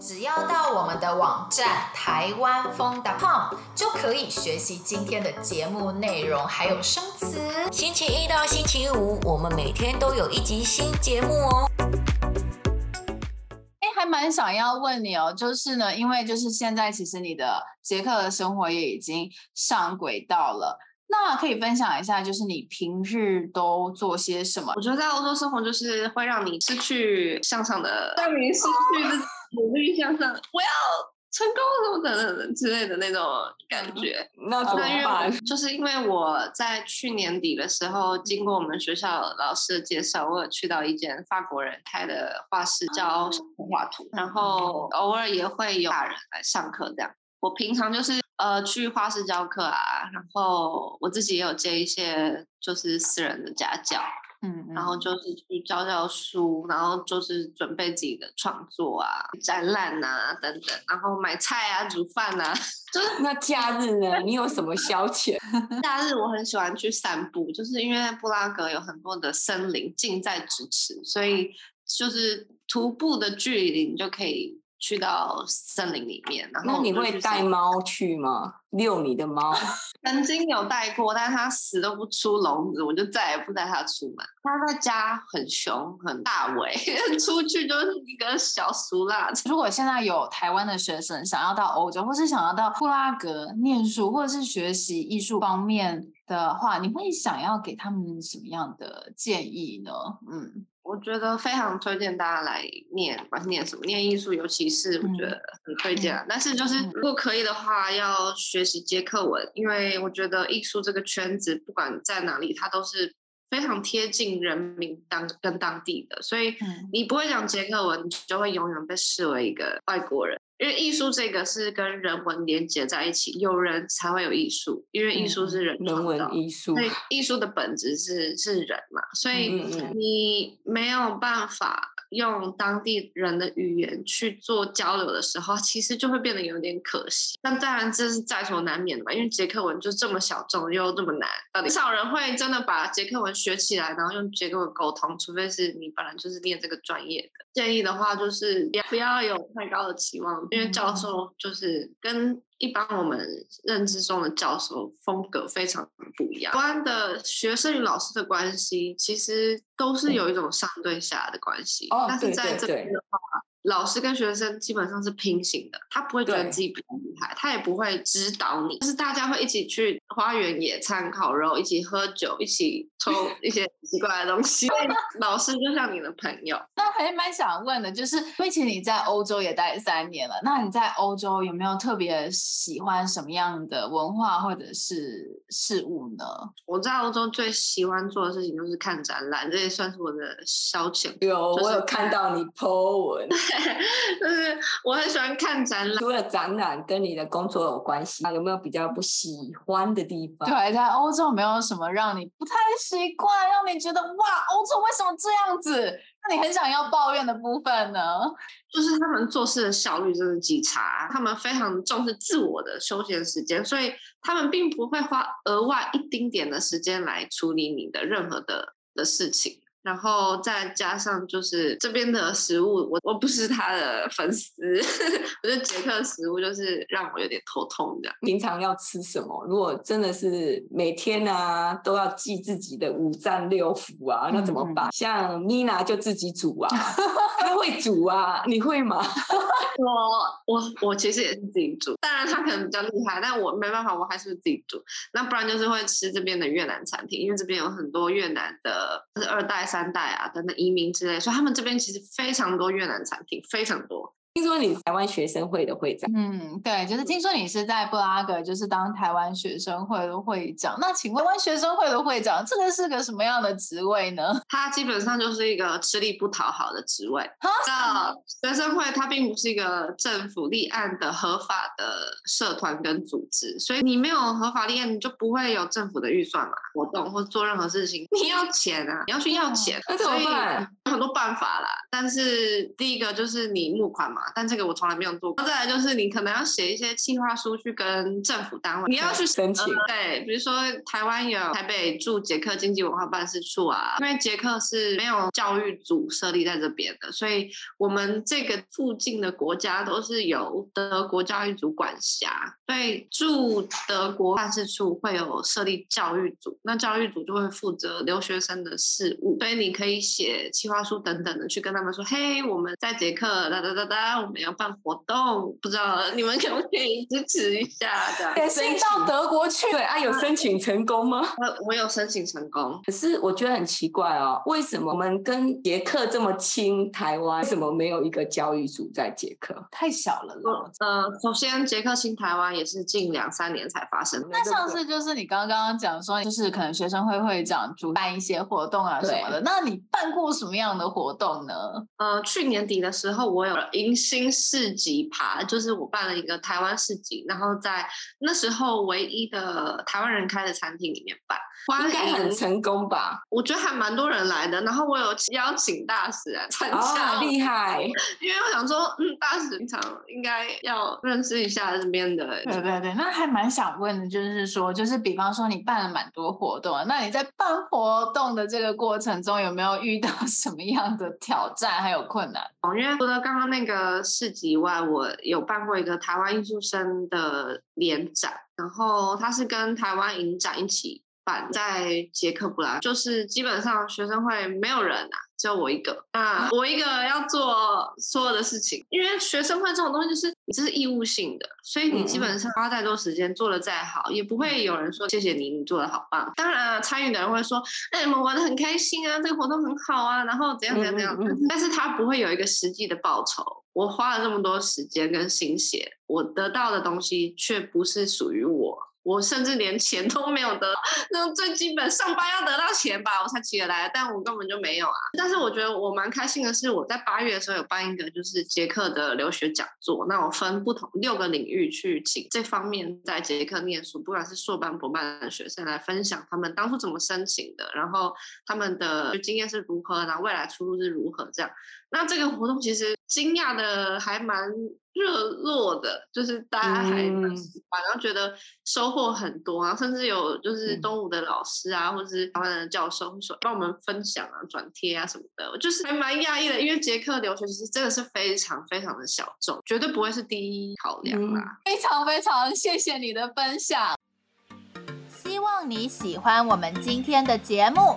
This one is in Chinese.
只要到我们的网站台湾风 .com 就可以学习今天的节目内容，还有生词。星期一到星期五，我们每天都有一集新节目哦。哎，还蛮想要问你哦，就是呢，因为就是现在其实你的捷克的生活也已经上轨道了，那可以分享一下，就是你平日都做些什么？我觉得在欧洲生活就是会让你失去向上的，让你失去的。努力向上，我要成功什么等等之类的那种感觉。嗯、那怎么办？就是因为我在去年底的时候，经过我们学校老师的介绍，我有去到一间法国人开的画室教画图，然后偶尔也会有大人来上课这样。我平常就是呃去画室教课啊，然后我自己也有接一些就是私人的家教。嗯，然后就是去教教书，然后就是准备自己的创作啊、展览啊等等，然后买菜啊、煮饭啊。就是那假日呢？你有什么消遣？假日我很喜欢去散步，就是因为布拉格有很多的森林近在咫尺，所以就是徒步的距离你就可以。去到森林里面，然后那你会带猫去吗？遛你的猫？曾经有带过，但是它死都不出笼子，我就再也不带它出门。它在家很凶，很大尾，出去就是一个小俗辣。如果现在有台湾的学生想要到欧洲，或是想要到布拉格念书，或者是学习艺术方面的话，你会想要给他们什么样的建议呢？嗯。我觉得非常推荐大家来念，不管是念什么，念艺术，尤其是我觉得很推荐。嗯、但是就是如果可以的话，要学习捷克文，因为我觉得艺术这个圈子不管在哪里，它都是非常贴近人民当跟当地的，所以你不会讲捷克文，你就会永远被视为一个外国人。因为艺术这个是跟人文连接在一起，有人才会有艺术，因为艺术是人人文艺术，所以艺术的本质是是人嘛，所以你没有办法用当地人的语言去做交流的时候，其实就会变得有点可惜。但当然这是在所难免的嘛，因为捷克文就这么小众又这么难，很少人会真的把捷克文学起来，然后用捷克文沟通，除非是你本来就是念这个专业的。建议的话就是不要有太高的期望。因为教授就是跟一般我们认知中的教授风格非常不一样。关的学生与老师的关系，其实都是有一种上对下的关系。哦，但是在这边的话。老师跟学生基本上是平行的，他不会觉得自己比较厉害，他也不会指导你，就是大家会一起去花园野餐、烤肉，一起喝酒，一起抽 一些奇怪的东西。老师就像你的朋友。那还蛮想问的，就是因为其实你在欧洲也待三年了，那你在欧洲有没有特别喜欢什么样的文化或者是事物呢？我在欧洲最喜欢做的事情就是看展览，这也算是我的消遣。有，就是、我有看到你 po 文。就是我很喜欢看展览，除了展览跟你的工作有关系，那有没有比较不喜欢的地方？对，在欧洲没有什么让你不太习惯，让你觉得哇，欧洲为什么这样子？那你很想要抱怨的部分呢？就是他们做事的效率真的极差，他们非常重视自我的休闲时间，所以他们并不会花额外一丁点的时间来处理你的任何的的事情。然后再加上就是这边的食物，我我不是他的粉丝，我觉得捷克食物就是让我有点头痛这样。平常要吃什么？如果真的是每天啊都要记自己的五脏六腑啊，那怎么办？嗯、像 Mina 就自己煮啊，他 会煮啊，你会吗？我我我其实也是自己煮，当然他可能比较厉害，但我没办法，我还是自己煮。那不然就是会吃这边的越南餐厅，因为这边有很多越南的，就是二代。三代啊，等等移民之类，所以他们这边其实非常多越南餐厅，非常多。听说你台湾学生会的会长，嗯，对，就是听说你是在布拉格，就是当台湾学生会的会长。那请问，台湾学生会的会长，这个是个什么样的职位呢？他基本上就是一个吃力不讨好的职位。啊，学生会它并不是一个政府立案的合法的社团跟组织，所以你没有合法立案，你就不会有政府的预算嘛，活动或做任何事情，你要钱啊，你要去要钱，那怎么办？有很多办法啦。但是第一个就是你募款嘛。但这个我从来没有做过。再来就是你可能要写一些企划书去跟政府单位，你要去申请。对，比如说台湾有台北驻捷克经济文化办事处啊，因为捷克是没有教育组设立在这边的，所以我们这个附近的国家都是由德国教育组管辖。对，驻德国办事处会有设立教育组，那教育组就会负责留学生的事务，所以你可以写企划书等等的去跟他们说，嘿，我们在捷克哒哒哒哒，我们要办活动，不知道你们可不可以支持一下的？对，申请到德国去，对啊，有申请成功吗？我我有申请成功，可是我觉得很奇怪哦，为什么我们跟捷克这么亲，台湾为什么没有一个教育组在捷克？太小了了。呃，首先捷克亲台湾也是近两三年才发生的。那上次就是你刚刚讲说，就是可能学生会会长主办一些活动啊什么的。那你办过什么样的活动呢？呃，去年底的时候，我有迎新市集爬，就是我办了一个台湾市集，然后在那时候唯一的台湾人开的餐厅里面办。应该很成功吧？我觉得还蛮多人来的，然后我有邀请大使来参加，哦，厉害！因为我想说，嗯，大使平常应该要认识一下这边的。对对对，那还蛮想问的，就是说，就是比方说你办了蛮多活动，那你在办活动的这个过程中，有没有遇到什么样的挑战还有困难？哦，因为除了刚刚那个市集外，我有办过一个台湾艺术生的联展，然后它是跟台湾影展一起办。在捷克布拉，就是基本上学生会没有人啊，只有我一个。那我一个要做所有的事情，因为学生会这种东西就是你这是义务性的，所以你基本上花再多时间做的再好，也不会有人说谢谢你，你做的好棒。当然啊，参与的人会说，哎，你们玩的很开心啊，这个活动很好啊，然后怎样怎样怎样。但是他不会有一个实际的报酬。我花了这么多时间跟心血，我得到的东西却不是属于我。我甚至连钱都没有得，那最基本上班要得到钱吧，我才起得来，但我根本就没有啊。但是我觉得我蛮开心的是，我在八月的时候有办一个就是捷克的留学讲座，那我分不同六个领域去请这方面在捷克念书，不管是硕班、博班的学生来分享他们当初怎么申请的，然后他们的经验是如何，然后未来出路是如何这样。那这个活动其实惊讶的还蛮热络的，就是大家还蛮喜欢，然后觉得收获很多啊，甚至有就是东吴的老师啊，或者是台湾的教授会说帮我们分享啊、转贴啊什么的，我就是还蛮讶异的，因为捷克留学其实真的是非常非常的小众，绝对不会是第一考量啦。非常非常谢谢你的分享，希望你喜欢我们今天的节目。